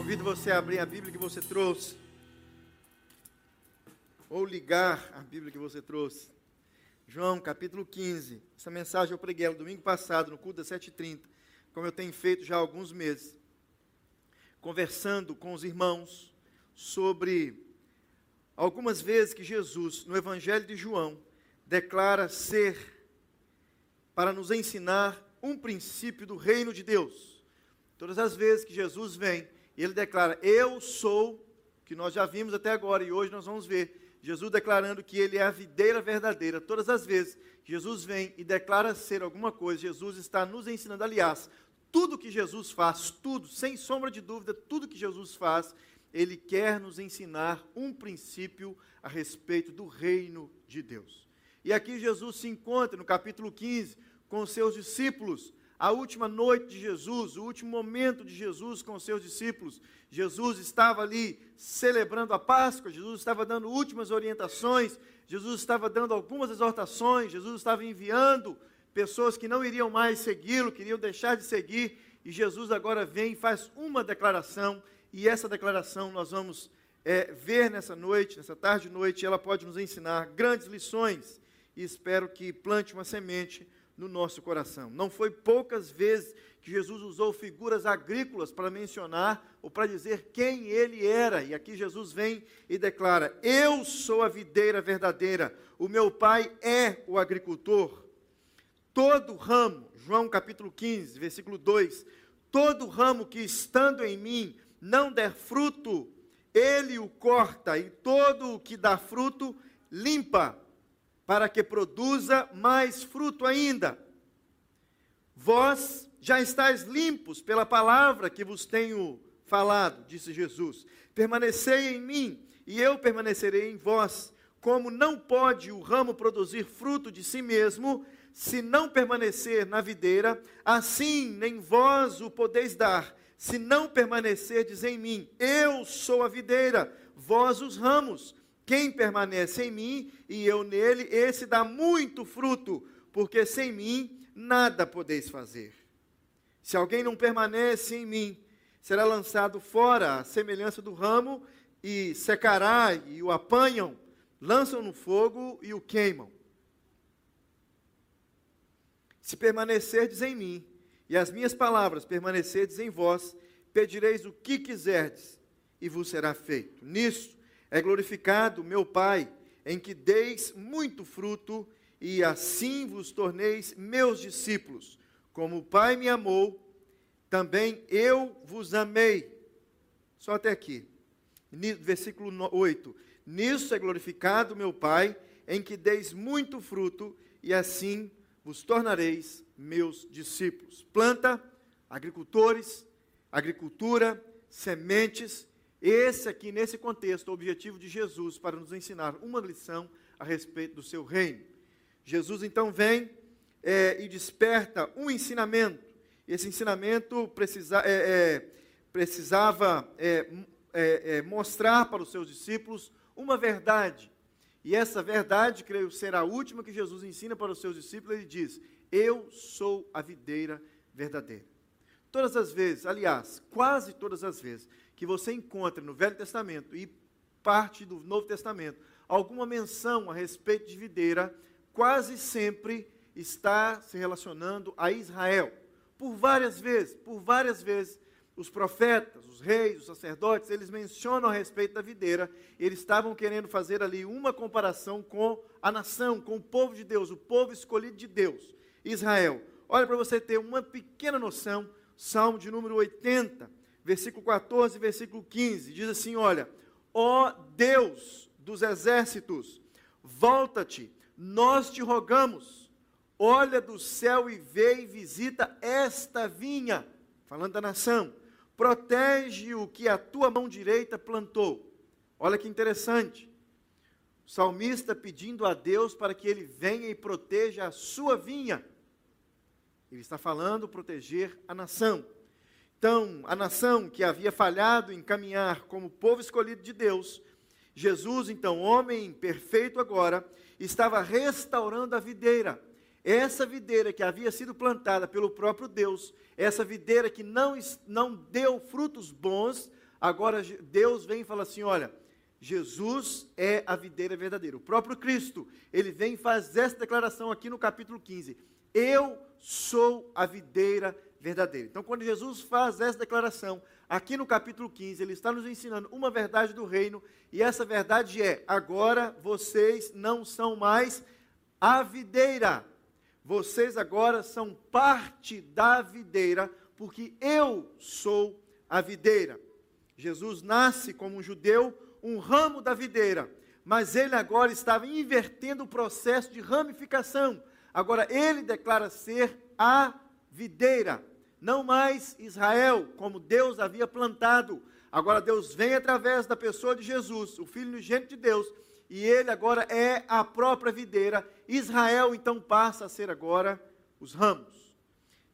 Convido você a abrir a Bíblia que você trouxe. Ou ligar a Bíblia que você trouxe. João, capítulo 15. Essa mensagem eu preguei no domingo passado, no culto das 7h30, como eu tenho feito já há alguns meses. Conversando com os irmãos sobre algumas vezes que Jesus, no Evangelho de João, declara ser, para nos ensinar, um princípio do reino de Deus. Todas as vezes que Jesus vem, ele declara: Eu sou, que nós já vimos até agora e hoje nós vamos ver. Jesus declarando que ele é a videira verdadeira. Todas as vezes que Jesus vem e declara ser alguma coisa, Jesus está nos ensinando. Aliás, tudo que Jesus faz, tudo, sem sombra de dúvida, tudo que Jesus faz, ele quer nos ensinar um princípio a respeito do reino de Deus. E aqui Jesus se encontra no capítulo 15 com seus discípulos, a última noite de Jesus, o último momento de Jesus com os seus discípulos. Jesus estava ali celebrando a Páscoa, Jesus estava dando últimas orientações, Jesus estava dando algumas exortações, Jesus estava enviando pessoas que não iriam mais segui-lo, queriam deixar de seguir, e Jesus agora vem e faz uma declaração, e essa declaração nós vamos é, ver nessa noite, nessa tarde e noite, ela pode nos ensinar grandes lições, e espero que plante uma semente no nosso coração. Não foi poucas vezes que Jesus usou figuras agrícolas para mencionar ou para dizer quem ele era. E aqui Jesus vem e declara: Eu sou a videira verdadeira, o meu pai é o agricultor. Todo ramo, João capítulo 15, versículo 2: Todo ramo que estando em mim não der fruto, ele o corta, e todo o que dá fruto, limpa para que produza mais fruto ainda. Vós já estáis limpos pela palavra que vos tenho falado, disse Jesus. Permanecei em mim, e eu permanecerei em vós. Como não pode o ramo produzir fruto de si mesmo, se não permanecer na videira, assim nem vós o podeis dar, se não permanecerdes em mim. Eu sou a videira, vós os ramos. Quem permanece em mim e eu nele, esse dá muito fruto, porque sem mim nada podeis fazer. Se alguém não permanece em mim, será lançado fora, à semelhança do ramo, e secará, e o apanham, lançam no fogo e o queimam. Se permanecerdes em mim, e as minhas palavras permanecerdes em vós, pedireis o que quiserdes, e vos será feito. Nisso é glorificado meu Pai, em que deis muito fruto, e assim vos torneis meus discípulos. Como o Pai me amou, também eu vos amei. Só até aqui. Versículo 8. Nisso é glorificado meu Pai, em que deis muito fruto, e assim vos tornareis meus discípulos. Planta, agricultores, agricultura, sementes, esse aqui, nesse contexto, é o objetivo de Jesus para nos ensinar uma lição a respeito do seu reino. Jesus então vem é, e desperta um ensinamento. Esse ensinamento precisa, é, é, precisava é, é, mostrar para os seus discípulos uma verdade. E essa verdade, creio ser a última que Jesus ensina para os seus discípulos. Ele diz: Eu sou a videira verdadeira. Todas as vezes, aliás, quase todas as vezes que você encontra no Velho Testamento e parte do Novo Testamento alguma menção a respeito de videira, quase sempre está se relacionando a Israel. Por várias vezes, por várias vezes, os profetas, os reis, os sacerdotes, eles mencionam a respeito da videira, eles estavam querendo fazer ali uma comparação com a nação, com o povo de Deus, o povo escolhido de Deus, Israel. Olha para você ter uma pequena noção, Salmo de número 80, versículo 14, versículo 15, diz assim: Olha, ó Deus dos exércitos, volta-te, nós te rogamos, olha do céu e vê e visita esta vinha, falando da nação, protege o que a tua mão direita plantou. Olha que interessante. O salmista pedindo a Deus para que ele venha e proteja a sua vinha. Ele está falando proteger a nação. Então, a nação que havia falhado em caminhar como povo escolhido de Deus, Jesus, então, homem perfeito agora, estava restaurando a videira. Essa videira que havia sido plantada pelo próprio Deus, essa videira que não, não deu frutos bons, agora Deus vem e fala assim: olha, Jesus é a videira verdadeira. O próprio Cristo, ele vem e faz essa declaração aqui no capítulo 15: Eu sou a videira verdadeira. Então, quando Jesus faz essa declaração, aqui no capítulo 15, ele está nos ensinando uma verdade do reino, e essa verdade é: agora vocês não são mais a videira, vocês agora são parte da videira, porque eu sou a videira. Jesus nasce como um judeu, um ramo da videira, mas ele agora estava invertendo o processo de ramificação. Agora ele declara ser a videira, não mais Israel, como Deus havia plantado. Agora Deus vem através da pessoa de Jesus, o Filho unigênito de Deus, e ele agora é a própria videira. Israel então passa a ser agora os ramos.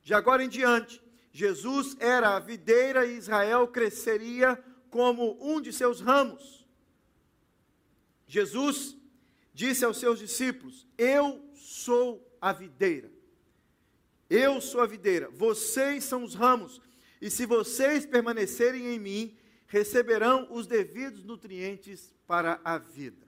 De agora em diante, Jesus era a videira e Israel cresceria como um de seus ramos. Jesus disse aos seus discípulos: Eu sou a videira. Eu sou a videira, vocês são os ramos, e se vocês permanecerem em mim, receberão os devidos nutrientes para a vida.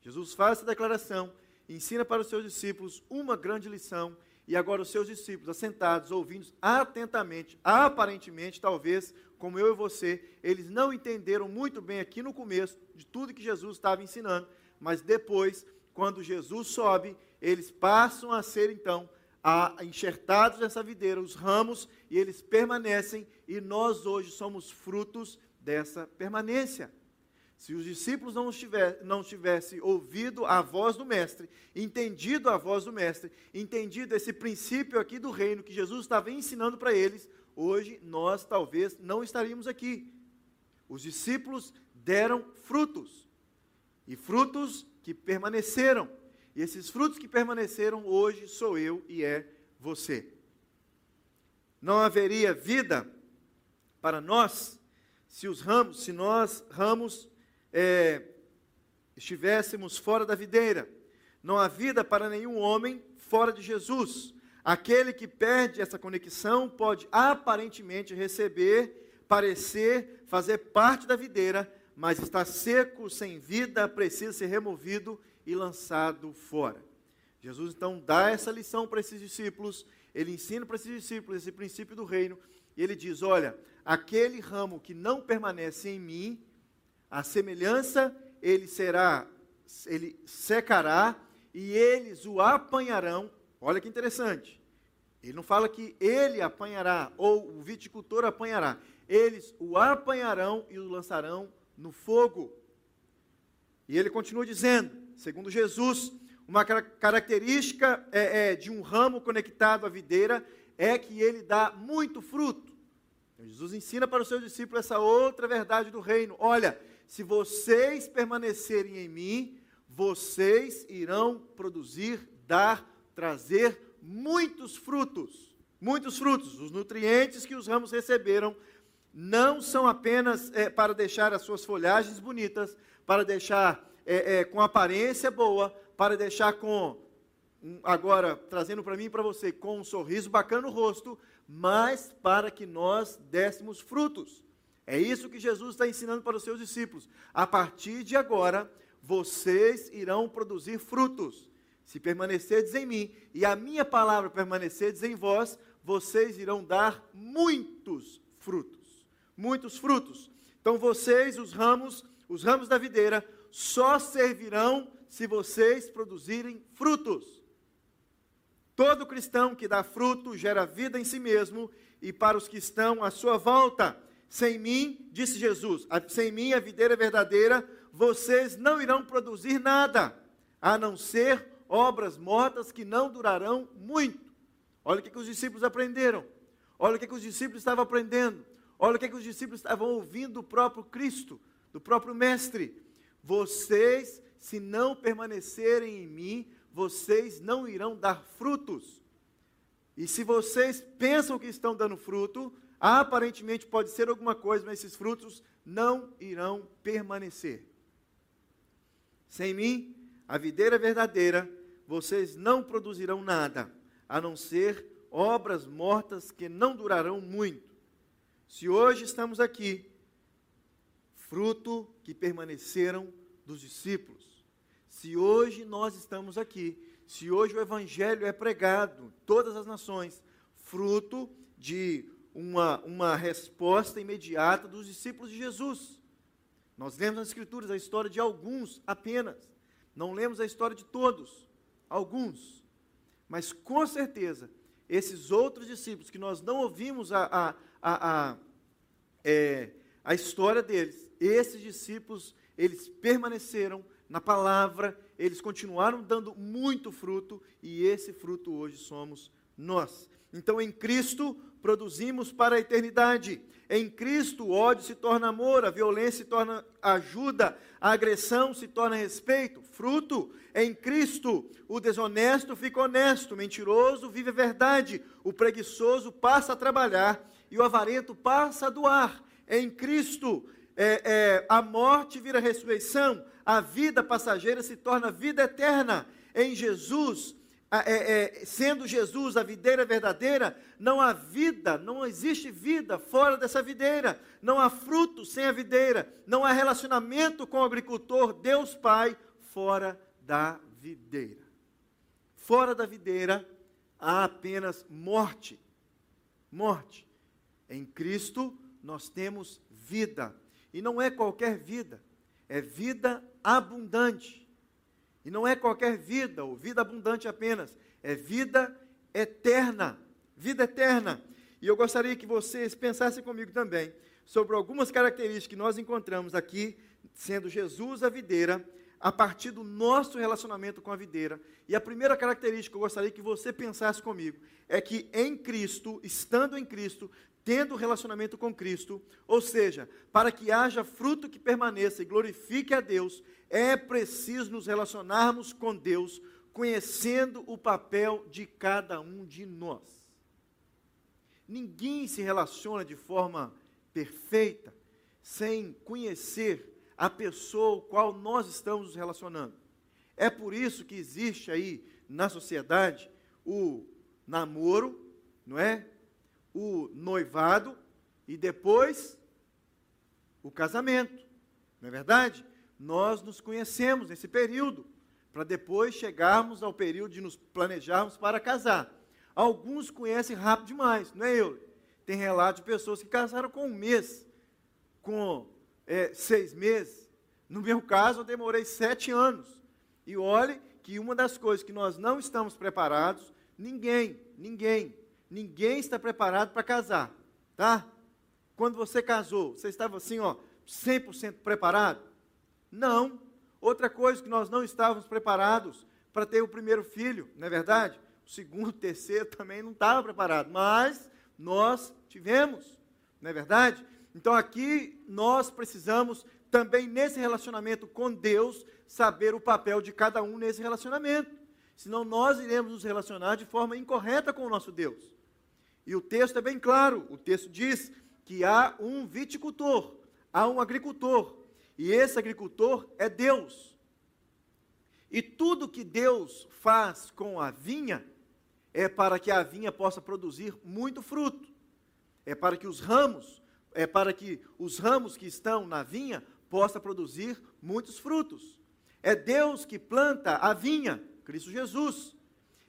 Jesus faz essa declaração, ensina para os seus discípulos uma grande lição, e agora os seus discípulos, assentados, ouvindo atentamente, aparentemente, talvez, como eu e você, eles não entenderam muito bem aqui no começo de tudo que Jesus estava ensinando, mas depois, quando Jesus sobe, eles passam a ser então a, enxertados nessa videira, os ramos, e eles permanecem, e nós hoje somos frutos dessa permanência. Se os discípulos não, tivessem não ouvido a voz do Mestre, entendido a voz do Mestre, entendido esse princípio aqui do reino que Jesus estava ensinando para eles, hoje nós talvez não estaríamos aqui. Os discípulos deram frutos, e frutos que permaneceram. E esses frutos que permaneceram hoje sou eu e é você. Não haveria vida para nós se os ramos, se nós ramos é, estivéssemos fora da videira. Não há vida para nenhum homem fora de Jesus. Aquele que perde essa conexão pode aparentemente receber, parecer, fazer parte da videira, mas está seco, sem vida, precisa ser removido e lançado fora. Jesus então dá essa lição para esses discípulos, ele ensina para esses discípulos esse princípio do reino, e ele diz: Olha, aquele ramo que não permanece em mim, a semelhança, ele será, ele secará e eles o apanharão. Olha que interessante. Ele não fala que ele apanhará ou o viticultor apanhará. Eles o apanharão e o lançarão no fogo. E ele continua dizendo, segundo Jesus, uma característica é, é, de um ramo conectado à videira é que ele dá muito fruto. Então, Jesus ensina para os seus discípulos essa outra verdade do reino. Olha, se vocês permanecerem em mim, vocês irão produzir, dar, trazer muitos frutos. Muitos frutos. Os nutrientes que os ramos receberam não são apenas é, para deixar as suas folhagens bonitas, para deixar é, é, com aparência boa, para deixar com, agora trazendo para mim e para você, com um sorriso bacana no rosto, mas para que nós dessemos frutos. É isso que Jesus está ensinando para os seus discípulos. A partir de agora, vocês irão produzir frutos. Se permanecerdes em mim e a minha palavra permanecerdes em vós, vocês irão dar muitos frutos. Muitos frutos. Então vocês, os ramos, os ramos da videira, só servirão se vocês produzirem frutos. Todo cristão que dá fruto gera vida em si mesmo e para os que estão à sua volta. Sem mim, disse Jesus, sem mim, a videira verdadeira, vocês não irão produzir nada, a não ser obras mortas que não durarão muito. Olha o que, que os discípulos aprenderam. Olha o que, que os discípulos estavam aprendendo. Olha o que, que os discípulos estavam ouvindo do próprio Cristo, do próprio Mestre. Vocês, se não permanecerem em mim, vocês não irão dar frutos. E se vocês pensam que estão dando fruto, Aparentemente pode ser alguma coisa, mas esses frutos não irão permanecer. Sem mim, a videira verdadeira, vocês não produzirão nada, a não ser obras mortas que não durarão muito. Se hoje estamos aqui, fruto que permaneceram dos discípulos. Se hoje nós estamos aqui, se hoje o Evangelho é pregado em todas as nações, fruto de uma, uma resposta imediata dos discípulos de Jesus. Nós lemos nas Escrituras a história de alguns apenas, não lemos a história de todos, alguns. Mas com certeza, esses outros discípulos que nós não ouvimos a, a, a, a, é, a história deles, esses discípulos, eles permaneceram na palavra, eles continuaram dando muito fruto, e esse fruto hoje somos nós. Então, em Cristo, produzimos para a eternidade. Em Cristo, o ódio se torna amor, a violência se torna ajuda, a agressão se torna respeito, fruto. Em Cristo, o desonesto fica honesto, o mentiroso vive a verdade, o preguiçoso passa a trabalhar e o avarento passa a doar. Em Cristo, é, é, a morte vira ressurreição, a vida passageira se torna vida eterna. Em Jesus, é, é, sendo Jesus a videira verdadeira, não há vida, não existe vida fora dessa videira, não há fruto sem a videira, não há relacionamento com o agricultor, Deus Pai, fora da videira. Fora da videira há apenas morte. Morte. Em Cristo nós temos vida. E não é qualquer vida, é vida abundante. E não é qualquer vida, ou vida abundante apenas, é vida eterna. Vida eterna. E eu gostaria que vocês pensassem comigo também sobre algumas características que nós encontramos aqui, sendo Jesus a videira, a partir do nosso relacionamento com a videira. E a primeira característica que eu gostaria que você pensasse comigo é que em Cristo, estando em Cristo, tendo relacionamento com Cristo, ou seja, para que haja fruto que permaneça e glorifique a Deus, é preciso nos relacionarmos com Deus, conhecendo o papel de cada um de nós. Ninguém se relaciona de forma perfeita sem conhecer a pessoa com qual nós estamos nos relacionando. É por isso que existe aí na sociedade o namoro, não é? O noivado e depois o casamento. Não é verdade? nós nos conhecemos nesse período, para depois chegarmos ao período de nos planejarmos para casar. Alguns conhecem rápido demais, não é eu? Tem relatos de pessoas que casaram com um mês, com é, seis meses. No meu caso, eu demorei sete anos. E olhe que uma das coisas que nós não estamos preparados, ninguém, ninguém, ninguém está preparado para casar, tá? Quando você casou, você estava assim, ó, 100% preparado? Não. Outra coisa que nós não estávamos preparados para ter o primeiro filho, não é verdade? O segundo, o terceiro também não estava preparado, mas nós tivemos, não é verdade? Então aqui nós precisamos também nesse relacionamento com Deus saber o papel de cada um nesse relacionamento. Senão nós iremos nos relacionar de forma incorreta com o nosso Deus. E o texto é bem claro, o texto diz que há um viticultor, há um agricultor, e esse agricultor é Deus. E tudo que Deus faz com a vinha é para que a vinha possa produzir muito fruto. É para que os ramos, é para que os ramos que estão na vinha possa produzir muitos frutos. É Deus que planta a vinha, Cristo Jesus.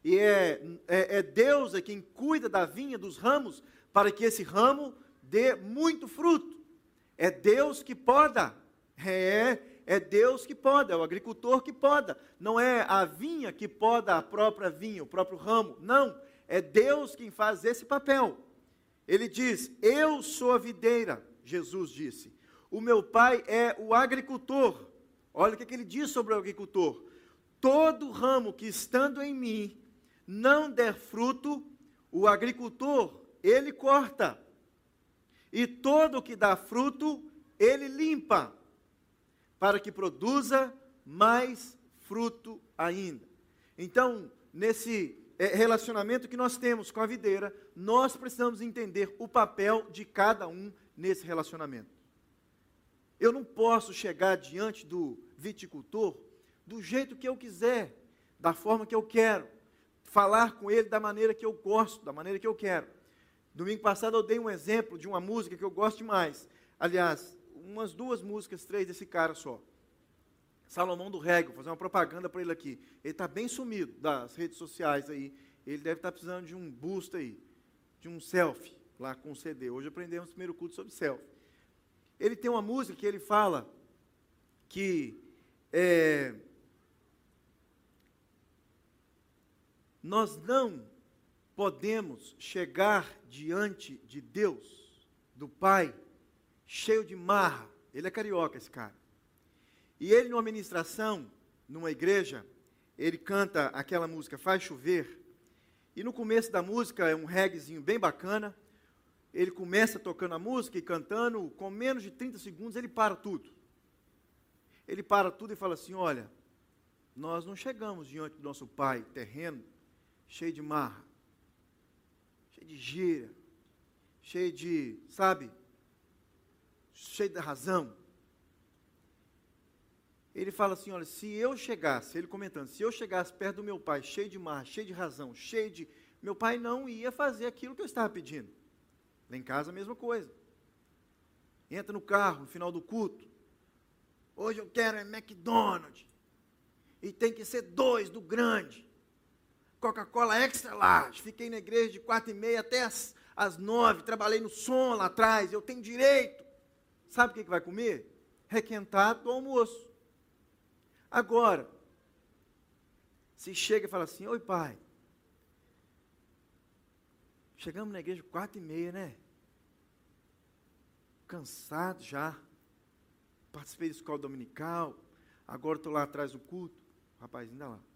E é, é, é Deus é quem cuida da vinha, dos ramos, para que esse ramo dê muito fruto. É Deus que poda é, é Deus que poda, é o agricultor que poda. Não é a vinha que poda a própria vinha, o próprio ramo. Não, é Deus quem faz esse papel. Ele diz: Eu sou a videira, Jesus disse. O meu pai é o agricultor. Olha o que, ele diz sobre o agricultor: Todo ramo que estando em mim não der fruto, o agricultor, ele corta. E todo que dá fruto, ele limpa para que produza mais fruto ainda. Então, nesse é, relacionamento que nós temos com a videira, nós precisamos entender o papel de cada um nesse relacionamento. Eu não posso chegar diante do viticultor do jeito que eu quiser, da forma que eu quero, falar com ele da maneira que eu gosto, da maneira que eu quero. Domingo passado eu dei um exemplo de uma música que eu gosto demais. Aliás, umas duas músicas, três desse cara só. Salomão do Rego, vou fazer uma propaganda para ele aqui. Ele está bem sumido das redes sociais aí. Ele deve estar tá precisando de um boost aí, de um selfie lá com o CD. Hoje aprendemos o primeiro culto sobre selfie. Ele tem uma música que ele fala que é, nós não podemos chegar diante de Deus, do Pai, cheio de marra. Ele é carioca, esse cara. E ele, numa ministração, numa igreja, ele canta aquela música Faz Chover. E no começo da música é um reggaezinho bem bacana. Ele começa tocando a música e cantando, com menos de 30 segundos ele para tudo. Ele para tudo e fala assim: Olha, nós não chegamos diante do nosso Pai terreno cheio de marra, cheio de gira, cheio de, sabe, cheio de razão. Ele fala assim: olha, se eu chegasse, ele comentando, se eu chegasse perto do meu pai, cheio de marra, cheio de razão, cheio de. Meu pai não ia fazer aquilo que eu estava pedindo. Lá em casa a mesma coisa. Entra no carro no final do culto. Hoje eu quero é McDonald's. E tem que ser dois do grande. Coca-Cola Extra Large. Fiquei na igreja de quatro e meia até as, as nove. Trabalhei no som lá atrás. Eu tenho direito. Sabe o que, que vai comer? Requentado do almoço. Agora, se chega e fala assim, oi pai, chegamos na igreja quatro e meia, né? Cansado já. Participei da escola dominical. Agora estou lá atrás do culto. Rapaz, ainda lá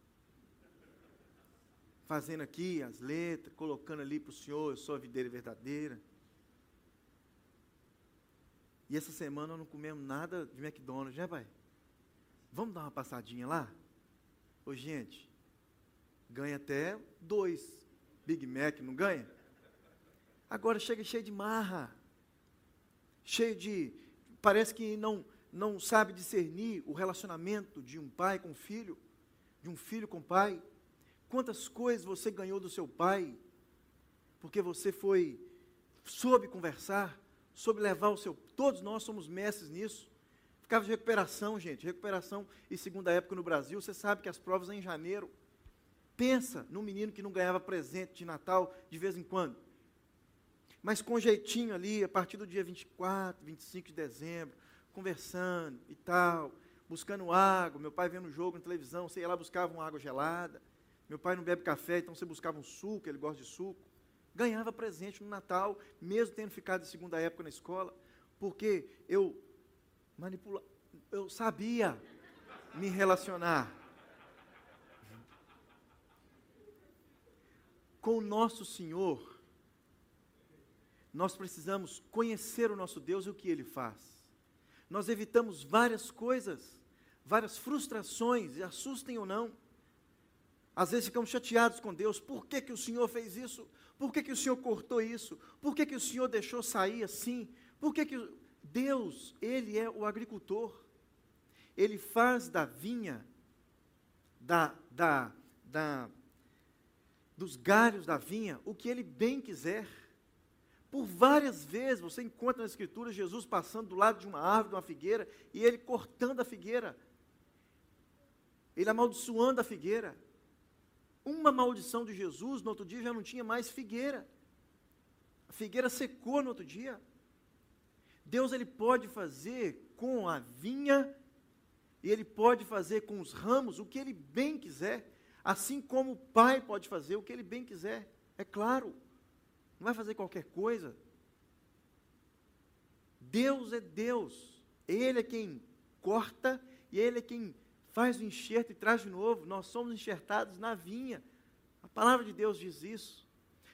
fazendo aqui as letras, colocando ali para o Senhor, eu sou a videira verdadeira. E essa semana não comemos nada de McDonald's, né, pai? Vamos dar uma passadinha lá? Ô, gente, ganha até dois Big Mac, não ganha? Agora chega cheio de marra, cheio de. Parece que não, não sabe discernir o relacionamento de um pai com filho, de um filho com pai. Quantas coisas você ganhou do seu pai, porque você foi, soube conversar, soube levar o seu. Todos nós somos mestres nisso. Ficava de recuperação, gente. Recuperação e segunda época no Brasil, você sabe que as provas são em janeiro. Pensa num menino que não ganhava presente de Natal de vez em quando. Mas com jeitinho ali, a partir do dia 24, 25 de dezembro, conversando e tal, buscando água. Meu pai vendo o jogo na televisão, ia lá buscava uma água gelada. Meu pai não bebe café, então você buscava um suco, ele gosta de suco. Ganhava presente no Natal, mesmo tendo ficado de segunda época na escola, porque eu manipula, eu sabia me relacionar com o nosso Senhor. Nós precisamos conhecer o nosso Deus e o que ele faz. Nós evitamos várias coisas, várias frustrações, assustem ou não às vezes ficamos chateados com Deus. Por que, que o Senhor fez isso? Por que, que o Senhor cortou isso? Por que, que o Senhor deixou sair assim? Por que, que Deus, Ele é o agricultor. Ele faz da vinha, da, da, da, dos galhos da vinha, o que Ele bem quiser. Por várias vezes você encontra na Escritura Jesus passando do lado de uma árvore, de uma figueira, e Ele cortando a figueira. Ele amaldiçoando a figueira uma maldição de Jesus, no outro dia já não tinha mais figueira. A figueira secou no outro dia. Deus ele pode fazer com a vinha e ele pode fazer com os ramos o que ele bem quiser, assim como o pai pode fazer o que ele bem quiser. É claro. Não vai fazer qualquer coisa. Deus é Deus. Ele é quem corta e ele é quem faz o enxerto e traz de novo. Nós somos enxertados na vinha. A palavra de Deus diz isso.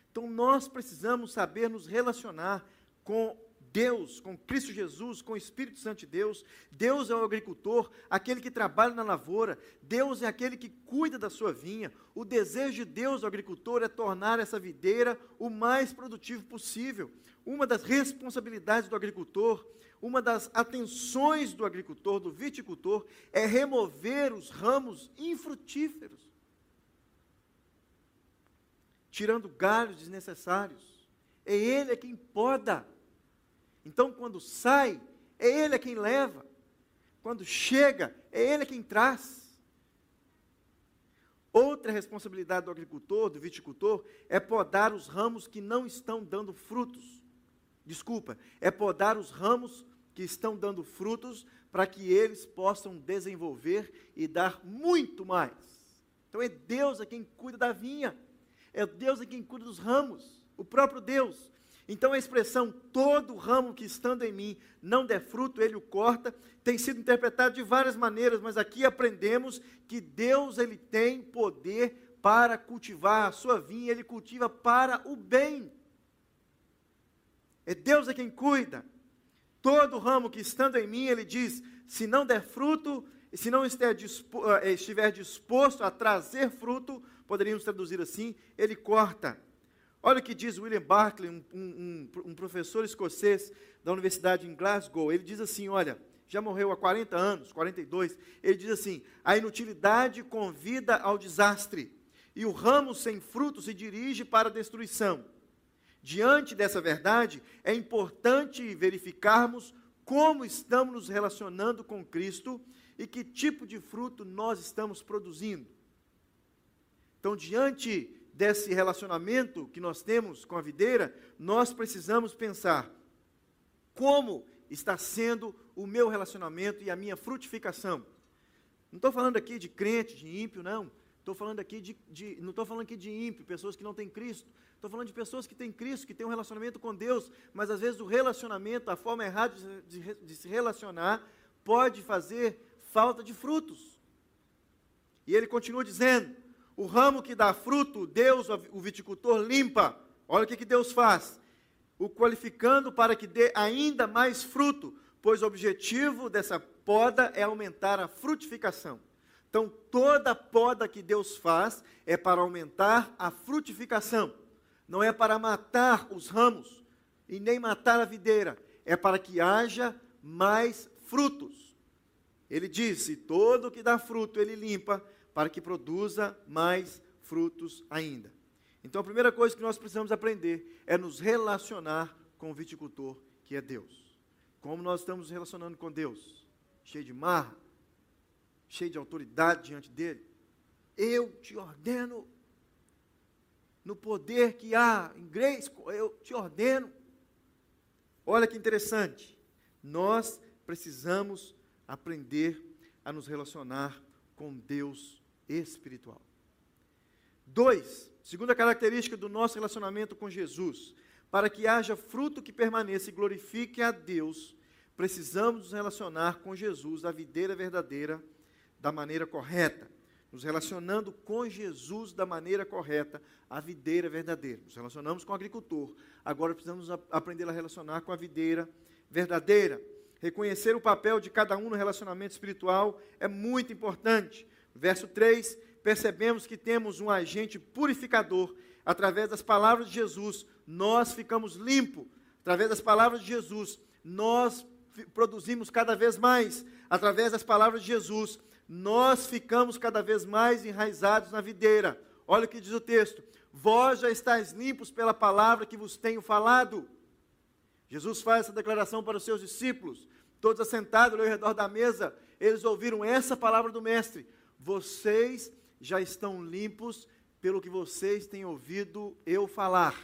Então nós precisamos saber nos relacionar com Deus, com Cristo Jesus, com o Espírito Santo de Deus. Deus é o agricultor, aquele que trabalha na lavoura. Deus é aquele que cuida da sua vinha. O desejo de Deus, o agricultor, é tornar essa videira o mais produtivo possível. Uma das responsabilidades do agricultor uma das atenções do agricultor, do viticultor, é remover os ramos infrutíferos, tirando galhos desnecessários. É ele é quem poda. Então, quando sai, é Ele quem leva. Quando chega, é Ele quem traz. Outra responsabilidade do agricultor, do viticultor, é podar os ramos que não estão dando frutos. Desculpa, é podar os ramos que estão dando frutos para que eles possam desenvolver e dar muito mais. Então é Deus a quem cuida da vinha, é Deus a quem cuida dos ramos, o próprio Deus. Então a expressão todo ramo que estando em mim não der fruto, ele o corta, tem sido interpretada de várias maneiras, mas aqui aprendemos que Deus ele tem poder para cultivar a sua vinha, ele cultiva para o bem. É Deus é quem cuida. Todo ramo que estando em mim, ele diz, se não der fruto, se não eh, estiver disposto a trazer fruto, poderíamos traduzir assim, ele corta. Olha o que diz William Barclay, um, um, um, professor escocês da Universidade em Glasgow. Ele diz assim: olha, já morreu há 40 anos, 42. Ele diz assim: a inutilidade convida ao desastre, e o ramo sem fruto se dirige para a destruição. Diante dessa verdade, é importante verificarmos como estamos nos relacionando com Cristo e que tipo de fruto nós estamos produzindo. Então, diante desse relacionamento que nós temos com a videira, nós precisamos pensar como está sendo o meu relacionamento e a minha frutificação. Não estou falando aqui de crente, de ímpio, não. Estou falando aqui de, de não estou falando aqui de ímpio, pessoas que não têm Cristo. Estou falando de pessoas que têm Cristo, que têm um relacionamento com Deus, mas às vezes o relacionamento, a forma errada de, de, de se relacionar, pode fazer falta de frutos. E ele continua dizendo: o ramo que dá fruto, Deus, o viticultor, limpa. Olha o que, que Deus faz. O qualificando para que dê ainda mais fruto, pois o objetivo dessa poda é aumentar a frutificação. Então, toda poda que Deus faz é para aumentar a frutificação. Não é para matar os ramos e nem matar a videira, é para que haja mais frutos. Ele disse: todo que dá fruto ele limpa, para que produza mais frutos ainda. Então a primeira coisa que nós precisamos aprender é nos relacionar com o viticultor, que é Deus. Como nós estamos nos relacionando com Deus? Cheio de marra, cheio de autoridade diante dele. Eu te ordeno, no poder que há em Grace, eu te ordeno. Olha que interessante. Nós precisamos aprender a nos relacionar com Deus espiritual. Dois, segunda característica do nosso relacionamento com Jesus, para que haja fruto que permaneça e glorifique a Deus, precisamos nos relacionar com Jesus, a videira verdadeira, da maneira correta. Nos relacionando com Jesus da maneira correta, a videira verdadeira. Nos relacionamos com o agricultor, agora precisamos aprender a relacionar com a videira verdadeira. Reconhecer o papel de cada um no relacionamento espiritual é muito importante. Verso 3, percebemos que temos um agente purificador. Através das palavras de Jesus, nós ficamos limpos. Através das palavras de Jesus, nós produzimos cada vez mais. Através das palavras de Jesus, nós ficamos cada vez mais enraizados na videira. Olha o que diz o texto: Vós já estáis limpos pela palavra que vos tenho falado. Jesus faz essa declaração para os seus discípulos, todos assentados ao redor da mesa, eles ouviram essa palavra do Mestre vocês já estão limpos pelo que vocês têm ouvido eu falar.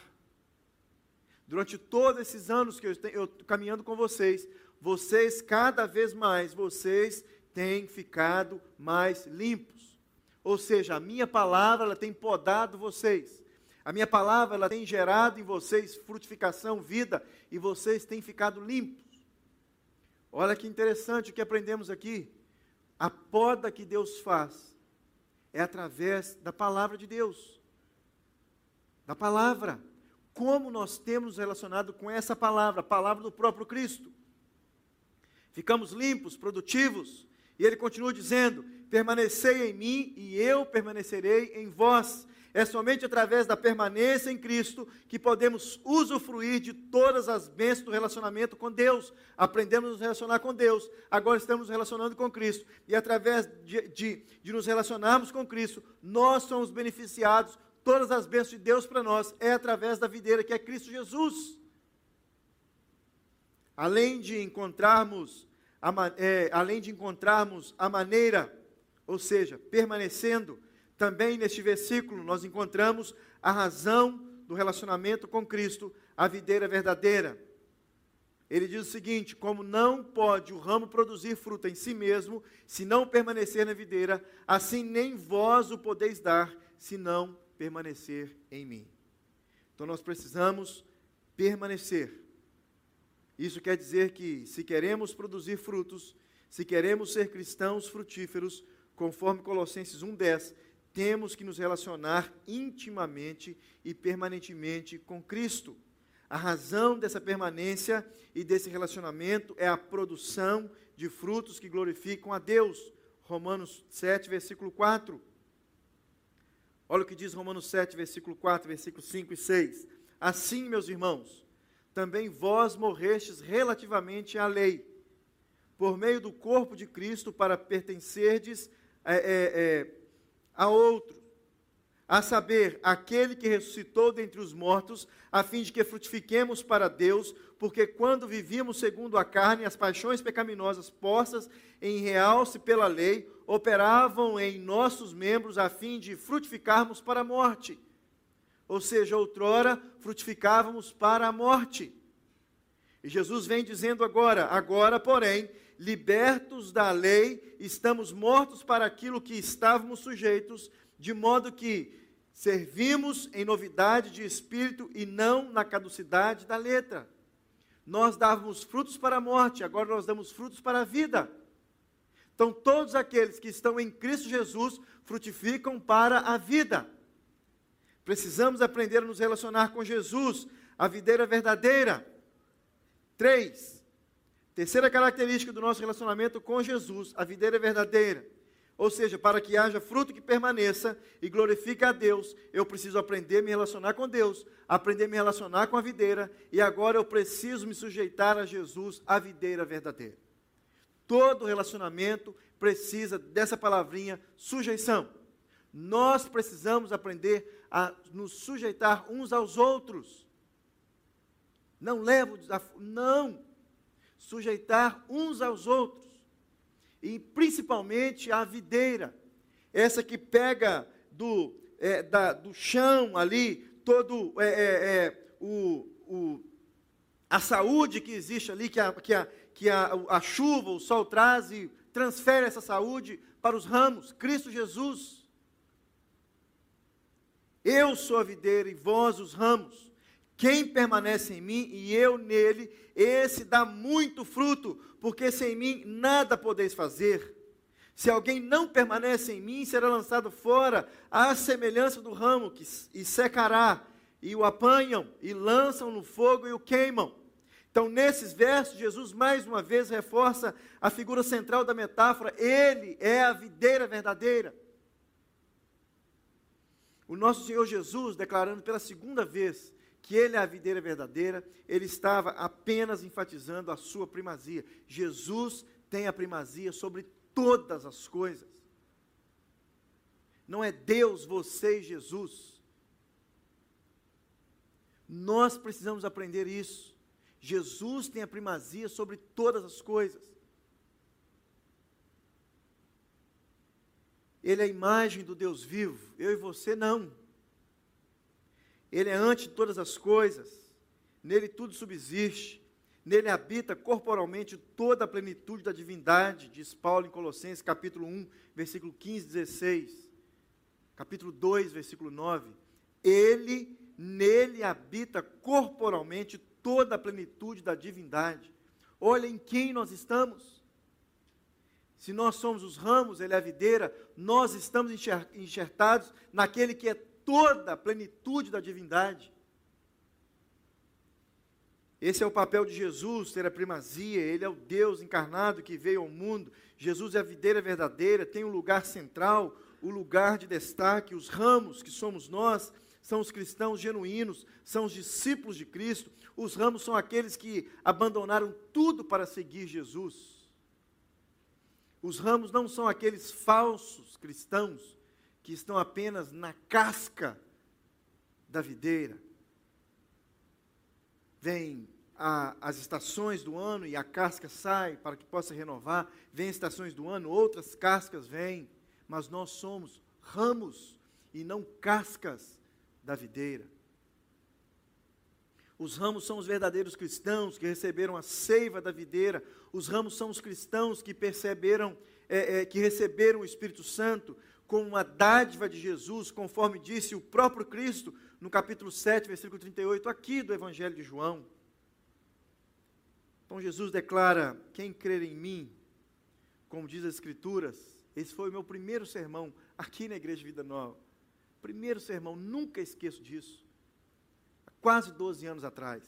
Durante todos esses anos que eu estou caminhando com vocês, vocês cada vez mais, vocês têm ficado mais limpos. Ou seja, a minha palavra ela tem podado vocês. A minha palavra ela tem gerado em vocês frutificação, vida, e vocês têm ficado limpos. Olha que interessante o que aprendemos aqui. A poda que Deus faz é através da palavra de Deus. Da palavra. Como nós temos relacionado com essa palavra, a palavra do próprio Cristo. Ficamos limpos, produtivos. E ele continua dizendo: permanecei em mim e eu permanecerei em vós. É somente através da permanência em Cristo que podemos usufruir de todas as bênçãos do relacionamento com Deus. Aprendemos a nos relacionar com Deus, agora estamos nos relacionando com Cristo. E através de, de, de nos relacionarmos com Cristo, nós somos beneficiados. Todas as bênçãos de Deus para nós é através da videira que é Cristo Jesus. além de encontrarmos a, é, além de encontrarmos a maneira, ou seja, permanecendo, também neste versículo nós encontramos a razão do relacionamento com Cristo, a videira verdadeira. Ele diz o seguinte: como não pode o ramo produzir fruta em si mesmo, se não permanecer na videira, assim nem vós o podeis dar, se não permanecer em mim. Então nós precisamos permanecer. Isso quer dizer que, se queremos produzir frutos, se queremos ser cristãos frutíferos, conforme Colossenses 1,10, temos que nos relacionar intimamente e permanentemente com Cristo. A razão dessa permanência e desse relacionamento é a produção de frutos que glorificam a Deus. Romanos 7, versículo 4. Olha o que diz Romanos 7, versículo 4, versículo 5 e 6. Assim, meus irmãos, também vós morrestes relativamente à lei, por meio do corpo de Cristo, para pertencerdes é, é, é, a outro a saber, aquele que ressuscitou dentre os mortos, a fim de que frutifiquemos para Deus, porque quando vivíamos segundo a carne, as paixões pecaminosas postas em realce pela lei, operavam em nossos membros a fim de frutificarmos para a morte. Ou seja, outrora frutificávamos para a morte. E Jesus vem dizendo agora: agora, porém, libertos da lei, estamos mortos para aquilo que estávamos sujeitos, de modo que servimos em novidade de espírito e não na caducidade da letra. Nós dávamos frutos para a morte, agora nós damos frutos para a vida. Então, todos aqueles que estão em Cristo Jesus frutificam para a vida. Precisamos aprender a nos relacionar com Jesus, a videira verdadeira. Três. Terceira característica do nosso relacionamento com Jesus, a videira verdadeira ou seja, para que haja fruto que permaneça e glorifique a Deus, eu preciso aprender a me relacionar com Deus, aprender a me relacionar com a videira, e agora eu preciso me sujeitar a Jesus, a videira verdadeira. Todo relacionamento precisa dessa palavrinha sujeição. Nós precisamos aprender a nos sujeitar uns aos outros. Não levo desafio, não. Sujeitar uns aos outros e principalmente a videira, essa que pega do, é, da, do chão ali todo é, é, é, o, o, a saúde que existe ali, que, a, que, a, que a, a chuva, o sol traz e transfere essa saúde para os ramos, Cristo Jesus. Eu sou a videira e vós os ramos. Quem permanece em mim e eu nele, esse dá muito fruto, porque sem mim nada podeis fazer. Se alguém não permanece em mim, será lançado fora, à semelhança do ramo, que, e secará, e o apanham, e lançam no fogo e o queimam. Então, nesses versos, Jesus mais uma vez reforça a figura central da metáfora: Ele é a videira verdadeira. O nosso Senhor Jesus, declarando pela segunda vez que ele é a videira verdadeira, ele estava apenas enfatizando a sua primazia. Jesus tem a primazia sobre todas as coisas. Não é Deus, você e Jesus. Nós precisamos aprender isso. Jesus tem a primazia sobre todas as coisas. Ele é a imagem do Deus vivo, eu e você não. Ele é antes de todas as coisas, nele tudo subsiste, nele habita corporalmente toda a plenitude da divindade, diz Paulo em Colossenses capítulo 1, versículo 15 e 16, capítulo 2, versículo 9. Ele, nele habita corporalmente toda a plenitude da divindade. Olha em quem nós estamos. Se nós somos os ramos, ele é a videira, nós estamos enxertados naquele que é toda a plenitude da divindade. Esse é o papel de Jesus, ter a primazia, ele é o Deus encarnado que veio ao mundo. Jesus é a videira verdadeira, tem um lugar central, o lugar de destaque, os ramos que somos nós, são os cristãos genuínos, são os discípulos de Cristo. Os ramos são aqueles que abandonaram tudo para seguir Jesus. Os ramos não são aqueles falsos cristãos que estão apenas na casca da videira. Vem a, as estações do ano e a casca sai para que possa renovar, vem estações do ano, outras cascas vêm, mas nós somos ramos e não cascas da videira. Os ramos são os verdadeiros cristãos que receberam a seiva da videira. Os ramos são os cristãos que perceberam, é, é, que receberam o Espírito Santo como uma dádiva de Jesus, conforme disse o próprio Cristo no capítulo 7, versículo 38, aqui do Evangelho de João. Então Jesus declara: Quem crer em mim, como diz as Escrituras, esse foi o meu primeiro sermão aqui na Igreja Vida Nova. Primeiro sermão, nunca esqueço disso quase 12 anos atrás.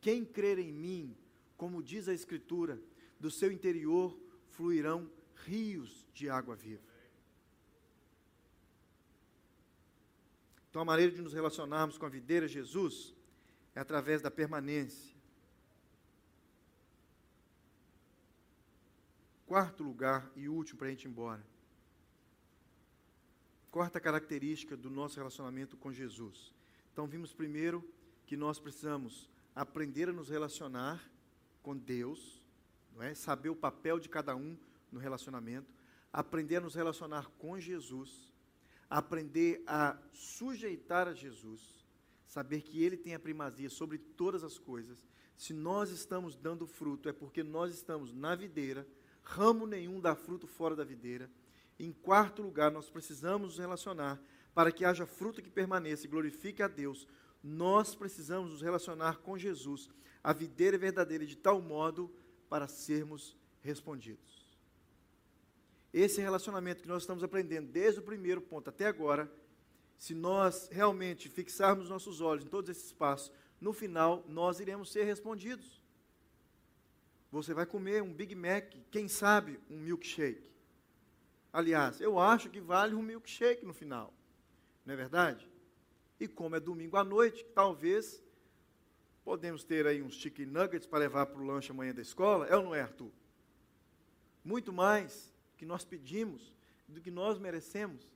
Quem crer em mim, como diz a Escritura, do seu interior fluirão rios de água viva. Então, a maneira de nos relacionarmos com a videira Jesus é através da permanência. Quarto lugar e último para a gente ir embora. Quarta característica do nosso relacionamento com Jesus então, vimos primeiro que nós precisamos aprender a nos relacionar com Deus, não é? saber o papel de cada um no relacionamento, aprender a nos relacionar com Jesus, aprender a sujeitar a Jesus, saber que Ele tem a primazia sobre todas as coisas. Se nós estamos dando fruto, é porque nós estamos na videira, ramo nenhum dá fruto fora da videira. Em quarto lugar, nós precisamos nos relacionar para que haja fruto que permaneça e glorifique a Deus, nós precisamos nos relacionar com Jesus, a videira verdadeira, de tal modo para sermos respondidos. Esse relacionamento que nós estamos aprendendo desde o primeiro ponto até agora, se nós realmente fixarmos nossos olhos em todos esses passos, no final nós iremos ser respondidos. Você vai comer um Big Mac, quem sabe um milkshake. Aliás, eu acho que vale um milkshake no final. Não é verdade? E como é domingo à noite, talvez podemos ter aí uns chicken nuggets para levar para o lanche amanhã da escola. É ou não é, Arthur? Muito mais que nós pedimos do que nós merecemos.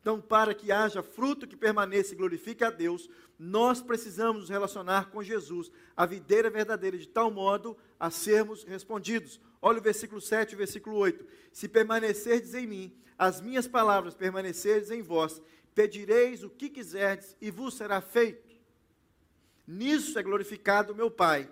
Então, para que haja fruto que permaneça e glorifique a Deus, nós precisamos nos relacionar com Jesus, a videira verdadeira, de tal modo a sermos respondidos. Olha o versículo 7 e o versículo 8. Se permanecerdes em mim, as minhas palavras permanecerdes em vós, Pedireis o que quiserdes e vos será feito. Nisso é glorificado meu Pai,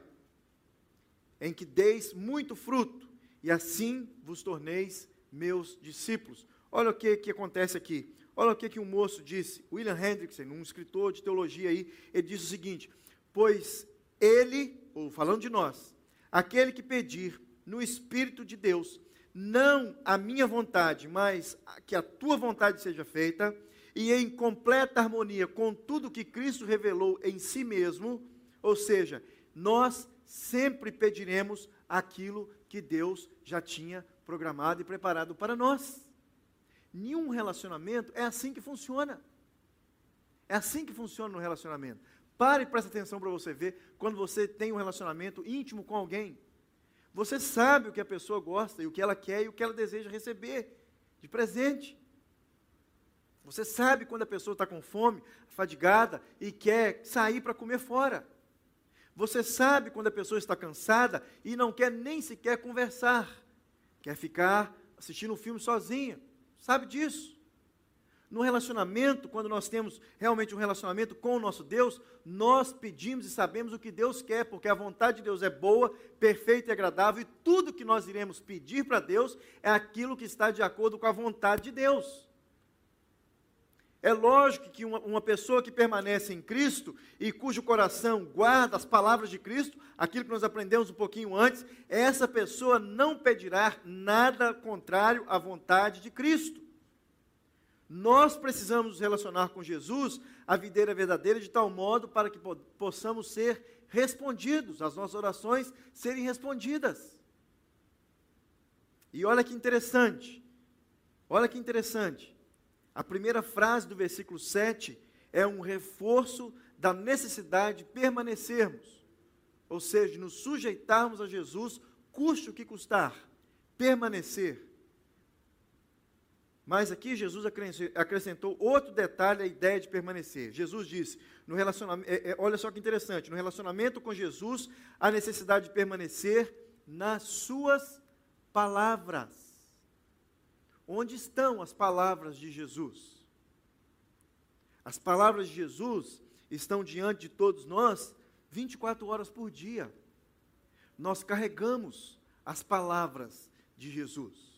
em que deis muito fruto, e assim vos torneis meus discípulos. Olha o que, que acontece aqui. Olha o que, que um moço disse, William Hendrickson, um escritor de teologia aí, ele disse o seguinte: Pois ele, ou falando de nós, aquele que pedir no Espírito de Deus, não a minha vontade, mas que a tua vontade seja feita, e em completa harmonia com tudo que Cristo revelou em si mesmo, ou seja, nós sempre pediremos aquilo que Deus já tinha programado e preparado para nós. Nenhum relacionamento é assim que funciona. É assim que funciona no relacionamento. Pare e preste atenção para você ver quando você tem um relacionamento íntimo com alguém. Você sabe o que a pessoa gosta e o que ela quer e o que ela deseja receber de presente. Você sabe quando a pessoa está com fome, fadigada e quer sair para comer fora. Você sabe quando a pessoa está cansada e não quer nem sequer conversar, quer ficar assistindo um filme sozinha. Sabe disso? No relacionamento, quando nós temos realmente um relacionamento com o nosso Deus, nós pedimos e sabemos o que Deus quer, porque a vontade de Deus é boa, perfeita e agradável, e tudo que nós iremos pedir para Deus é aquilo que está de acordo com a vontade de Deus. É lógico que uma, uma, pessoa que permanece em Cristo e cujo coração guarda as palavras de Cristo, aquilo que nós aprendemos um pouquinho antes, essa pessoa não pedirá nada contrário à vontade de Cristo. Nós precisamos nos relacionar com Jesus, a videira verdadeira, de tal modo para que possamos ser respondidos, as nossas orações serem respondidas. E olha que interessante, olha que interessante. A primeira frase do versículo 7 é um reforço da necessidade de permanecermos, ou seja, de nos sujeitarmos a Jesus, custe o que custar, permanecer. Mas aqui Jesus acrescentou outro detalhe à ideia de permanecer. Jesus disse, no relacionamento, é, é, olha só que interessante, no relacionamento com Jesus, a necessidade de permanecer nas suas palavras. Onde estão as palavras de Jesus? As palavras de Jesus estão diante de todos nós 24 horas por dia. Nós carregamos as palavras de Jesus.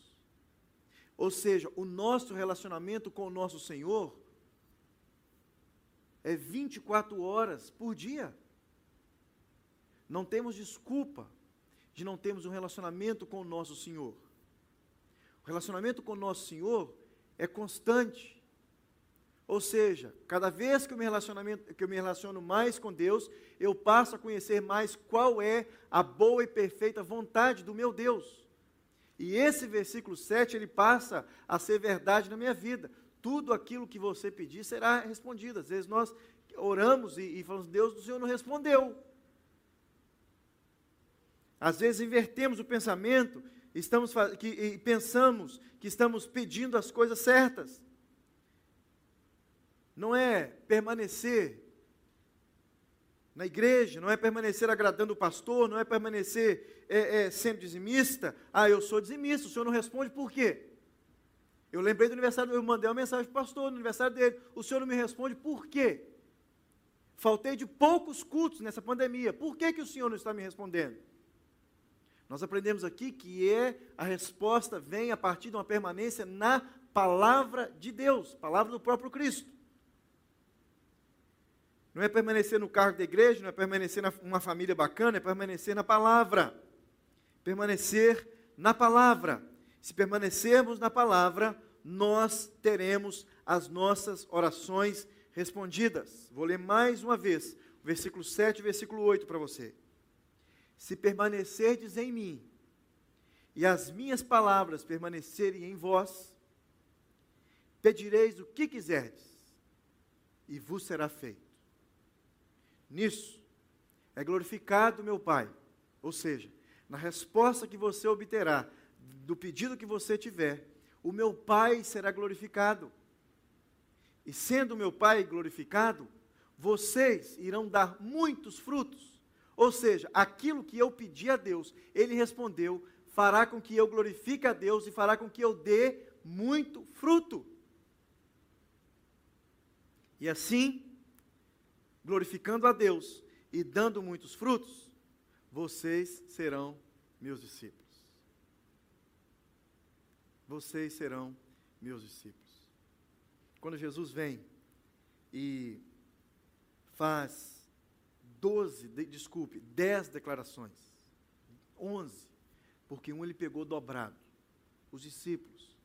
Ou seja, o nosso relacionamento com o nosso Senhor é 24 horas por dia. Não temos desculpa de não termos um relacionamento com o nosso Senhor. Relacionamento com o nosso Senhor é constante. Ou seja, cada vez que eu, me relacionamento, que eu me relaciono mais com Deus, eu passo a conhecer mais qual é a boa e perfeita vontade do meu Deus. E esse versículo 7, ele passa a ser verdade na minha vida. Tudo aquilo que você pedir será respondido. Às vezes nós oramos e, e falamos, Deus, o Senhor não respondeu. Às vezes invertemos o pensamento estamos, que, pensamos que estamos pedindo as coisas certas. Não é permanecer na igreja, não é permanecer agradando o pastor, não é permanecer é, é, sendo dizimista. Ah, eu sou dizimista, o senhor não responde por quê? Eu lembrei do aniversário, eu mandei uma mensagem para o pastor no aniversário dele, o senhor não me responde por quê? Faltei de poucos cultos nessa pandemia, por que, que o senhor não está me respondendo? Nós aprendemos aqui que é a resposta vem a partir de uma permanência na palavra de Deus, palavra do próprio Cristo. Não é permanecer no cargo da igreja, não é permanecer numa família bacana, é permanecer na palavra. Permanecer na palavra. Se permanecermos na palavra, nós teremos as nossas orações respondidas. Vou ler mais uma vez, versículo 7 e versículo 8 para você. Se permanecerdes em mim, e as minhas palavras permanecerem em vós, pedireis o que quiserdes, e vos será feito. Nisso é glorificado meu Pai. Ou seja, na resposta que você obterá do pedido que você tiver, o meu Pai será glorificado. E sendo meu Pai glorificado, vocês irão dar muitos frutos. Ou seja, aquilo que eu pedi a Deus, Ele respondeu, fará com que eu glorifique a Deus e fará com que eu dê muito fruto. E assim, glorificando a Deus e dando muitos frutos, vocês serão meus discípulos. Vocês serão meus discípulos. Quando Jesus vem e faz doze, de, desculpe, dez declarações, onze, porque um ele pegou dobrado, os discípulos.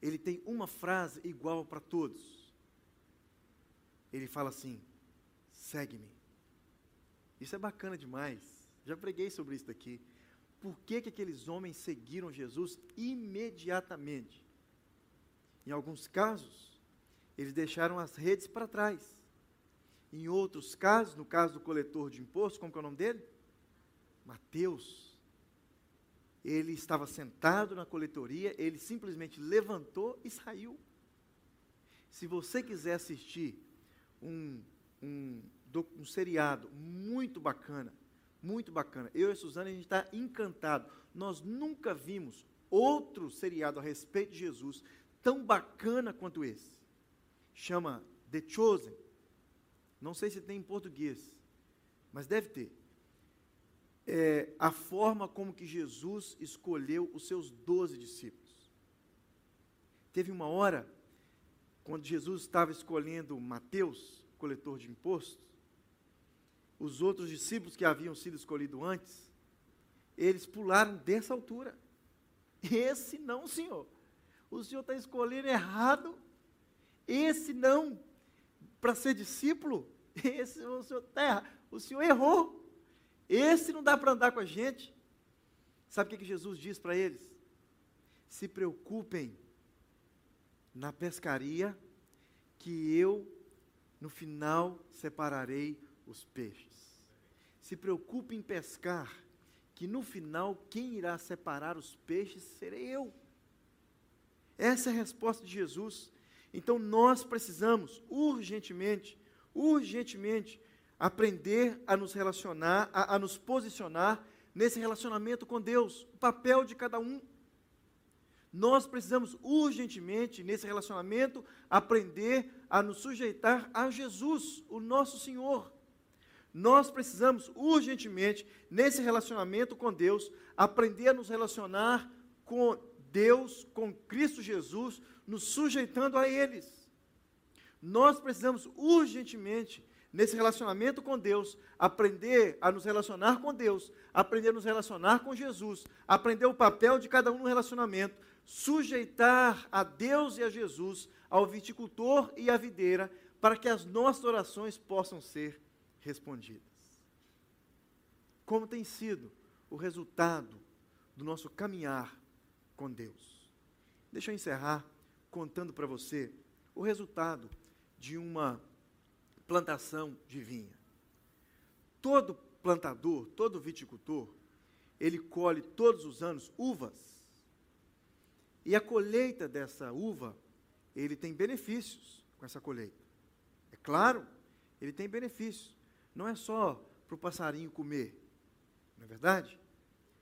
Ele tem uma frase igual para todos ele fala assim: segue-me. Isso é bacana demais. Já preguei sobre isso daqui. Por que, que aqueles homens seguiram Jesus imediatamente? Em alguns casos, eles deixaram as redes para trás. Em outros casos, no caso do coletor de impostos, como é o nome dele? Mateus. Ele estava sentado na coletoria, ele simplesmente levantou e saiu. Se você quiser assistir um, um, um seriado muito bacana, muito bacana. Eu e a Suzana, a gente está encantado. Nós nunca vimos outro seriado a respeito de Jesus tão bacana quanto esse. Chama The Chosen. Não sei se tem em português, mas deve ter. É, a forma como que Jesus escolheu os seus doze discípulos. Teve uma hora quando Jesus estava escolhendo Mateus, coletor de impostos, os outros discípulos que haviam sido escolhidos antes, eles pularam dessa altura. Esse não, Senhor. O Senhor está escolhendo errado. Esse não. Para ser discípulo, esse o Senhor está errado. O Senhor errou. Esse não dá para andar com a gente. Sabe o que, que Jesus diz para eles? Se preocupem na pescaria, que eu, no final, separarei os peixes. Se preocupe em pescar, que no final quem irá separar os peixes serei eu. Essa é a resposta de Jesus. Então nós precisamos urgentemente, urgentemente, aprender a nos relacionar, a, a nos posicionar nesse relacionamento com Deus, o papel de cada um. Nós precisamos urgentemente, nesse relacionamento, aprender a nos sujeitar a Jesus, o nosso Senhor. Nós precisamos urgentemente, nesse relacionamento com Deus, aprender a nos relacionar com Deus, com Cristo Jesus, nos sujeitando a eles. Nós precisamos urgentemente, nesse relacionamento com Deus, aprender a nos relacionar com Deus, aprender a nos relacionar com Jesus, aprender o papel de cada um no relacionamento, sujeitar a Deus e a Jesus, ao viticultor e à videira, para que as nossas orações possam ser respondidas. Como tem sido o resultado do nosso caminhar com Deus? Deixa eu encerrar contando para você o resultado de uma plantação de vinha. Todo plantador, todo viticultor, ele colhe todos os anos uvas. E a colheita dessa uva, ele tem benefícios com essa colheita. É claro, ele tem benefícios. Não é só para o passarinho comer, não é verdade?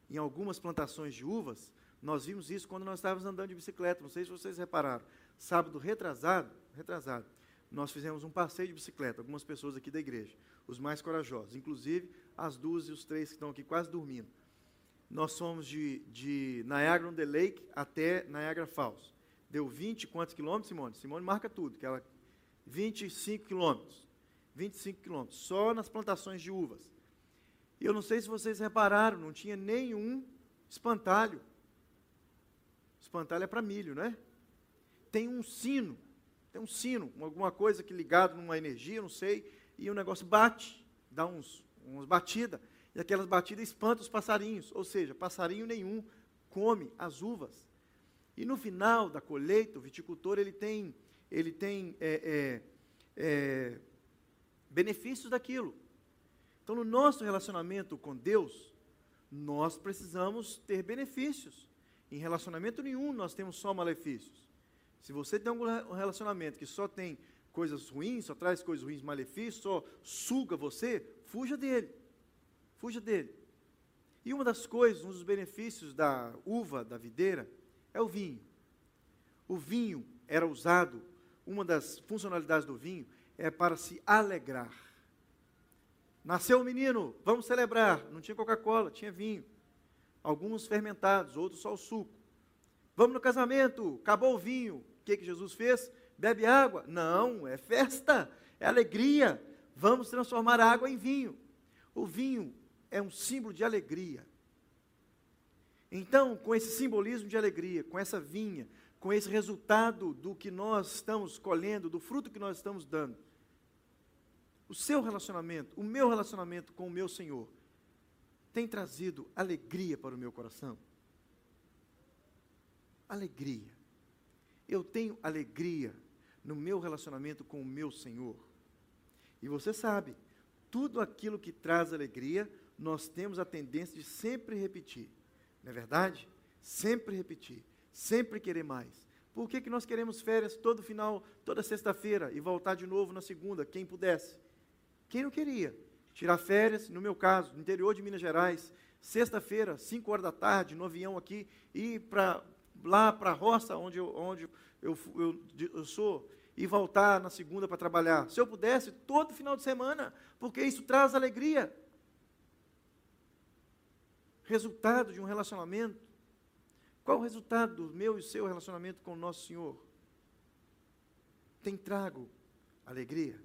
Em algumas plantações de uvas, nós vimos isso quando nós estávamos andando de bicicleta. Não sei se vocês repararam. Sábado retrasado, retrasado, nós fizemos um passeio de bicicleta, algumas pessoas aqui da igreja, os mais corajosos, inclusive as duas e os três que estão aqui quase dormindo. Nós fomos de, de Niagara on the Lake até Niagara Falls. Deu 20 quantos quilômetros, Simone? Simone marca tudo, que ela 25 quilômetros. 25 quilômetros, só nas plantações de uvas. E eu não sei se vocês repararam, não tinha nenhum espantalho. Espantalho é para milho, né? Tem um sino tem um sino, alguma coisa que ligado numa energia, não sei, e o negócio bate, dá uns, umas batidas, e aquelas batidas espantam os passarinhos, ou seja, passarinho nenhum come as uvas. E no final da colheita, o viticultor ele tem, ele tem é, é, é, benefícios daquilo. Então, no nosso relacionamento com Deus, nós precisamos ter benefícios. Em relacionamento nenhum nós temos só malefícios. Se você tem um relacionamento que só tem coisas ruins, só traz coisas ruins, malefícios, só suga você, fuja dele. Fuja dele. E uma das coisas, um dos benefícios da uva, da videira, é o vinho. O vinho era usado, uma das funcionalidades do vinho é para se alegrar. Nasceu o um menino, vamos celebrar. Não tinha Coca-Cola, tinha vinho. Alguns fermentados, outros só o suco. Vamos no casamento, acabou o vinho que, que Jesus fez? Bebe água? Não, é festa, é alegria. Vamos transformar a água em vinho. O vinho é um símbolo de alegria. Então, com esse simbolismo de alegria, com essa vinha, com esse resultado do que nós estamos colhendo, do fruto que nós estamos dando, o seu relacionamento, o meu relacionamento com o meu Senhor, tem trazido alegria para o meu coração? Alegria eu tenho alegria no meu relacionamento com o meu Senhor. E você sabe, tudo aquilo que traz alegria, nós temos a tendência de sempre repetir. Não é verdade? Sempre repetir, sempre querer mais. Por que, que nós queremos férias todo final, toda sexta-feira e voltar de novo na segunda, quem pudesse? Quem não queria? Tirar férias, no meu caso, no interior de Minas Gerais, sexta-feira, 5 horas da tarde, no avião aqui, ir para lá para a roça onde, eu, onde eu, eu, eu sou e voltar na segunda para trabalhar. Se eu pudesse, todo final de semana, porque isso traz alegria. Resultado de um relacionamento. Qual o resultado do meu e seu relacionamento com o nosso Senhor? Tem trago alegria?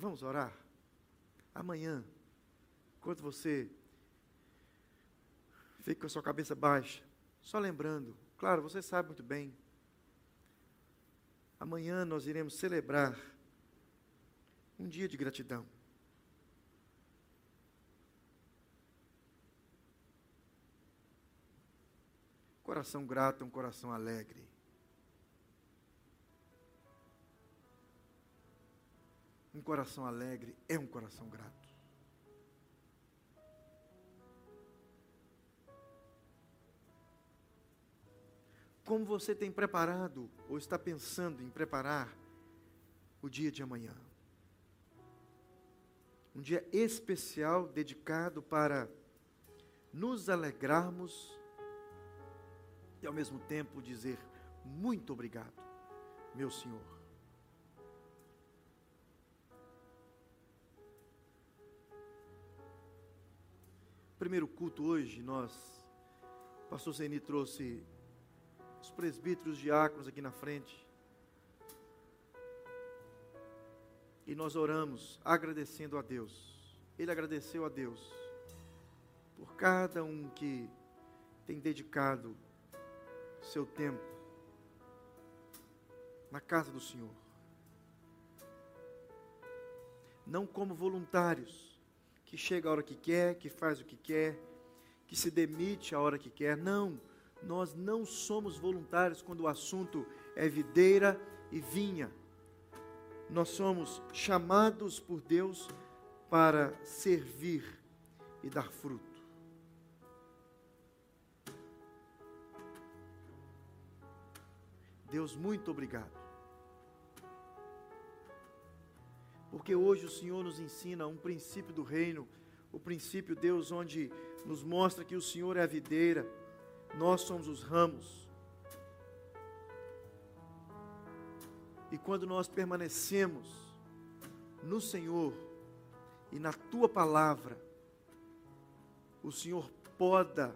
Vamos orar? Amanhã, enquanto você fica com a sua cabeça baixa, só lembrando, claro, você sabe muito bem. Amanhã nós iremos celebrar um dia de gratidão. Coração grato um coração alegre. Um coração alegre é um coração grato. Como você tem preparado ou está pensando em preparar o dia de amanhã? Um dia especial dedicado para nos alegrarmos e ao mesmo tempo dizer muito obrigado, meu Senhor. Primeiro culto hoje, nós, pastor Zeni trouxe os presbíteros diáconos aqui na frente. E nós oramos agradecendo a Deus. Ele agradeceu a Deus por cada um que tem dedicado seu tempo na casa do Senhor. Não como voluntários, que chega a hora que quer, que faz o que quer, que se demite a hora que quer. Não, nós não somos voluntários quando o assunto é videira e vinha. Nós somos chamados por Deus para servir e dar fruto. Deus, muito obrigado. Porque hoje o Senhor nos ensina um princípio do reino, o princípio, Deus, onde nos mostra que o Senhor é a videira, nós somos os ramos. E quando nós permanecemos no Senhor e na tua palavra, o Senhor poda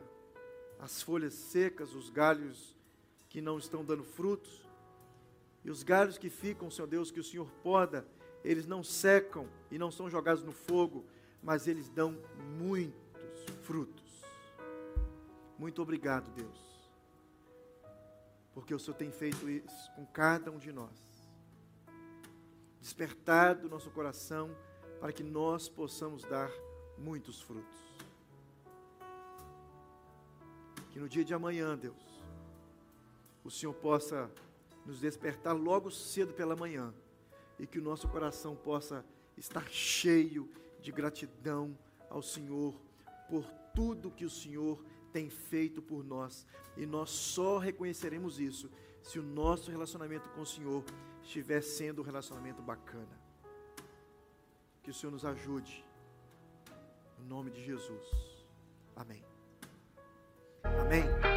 as folhas secas, os galhos que não estão dando frutos. E os galhos que ficam, Senhor Deus, que o Senhor poda, eles não secam e não são jogados no fogo, mas eles dão muitos frutos. Muito obrigado, Deus, porque o Senhor tem feito isso com cada um de nós. Despertado nosso coração para que nós possamos dar muitos frutos. Que no dia de amanhã, Deus, o Senhor possa nos despertar logo cedo pela manhã e que o nosso coração possa estar cheio de gratidão ao Senhor por tudo que o Senhor tem feito por nós. E nós só reconheceremos isso se o nosso relacionamento com o Senhor estiver sendo um relacionamento bacana. Que o Senhor nos ajude. Em nome de Jesus. Amém. Amém.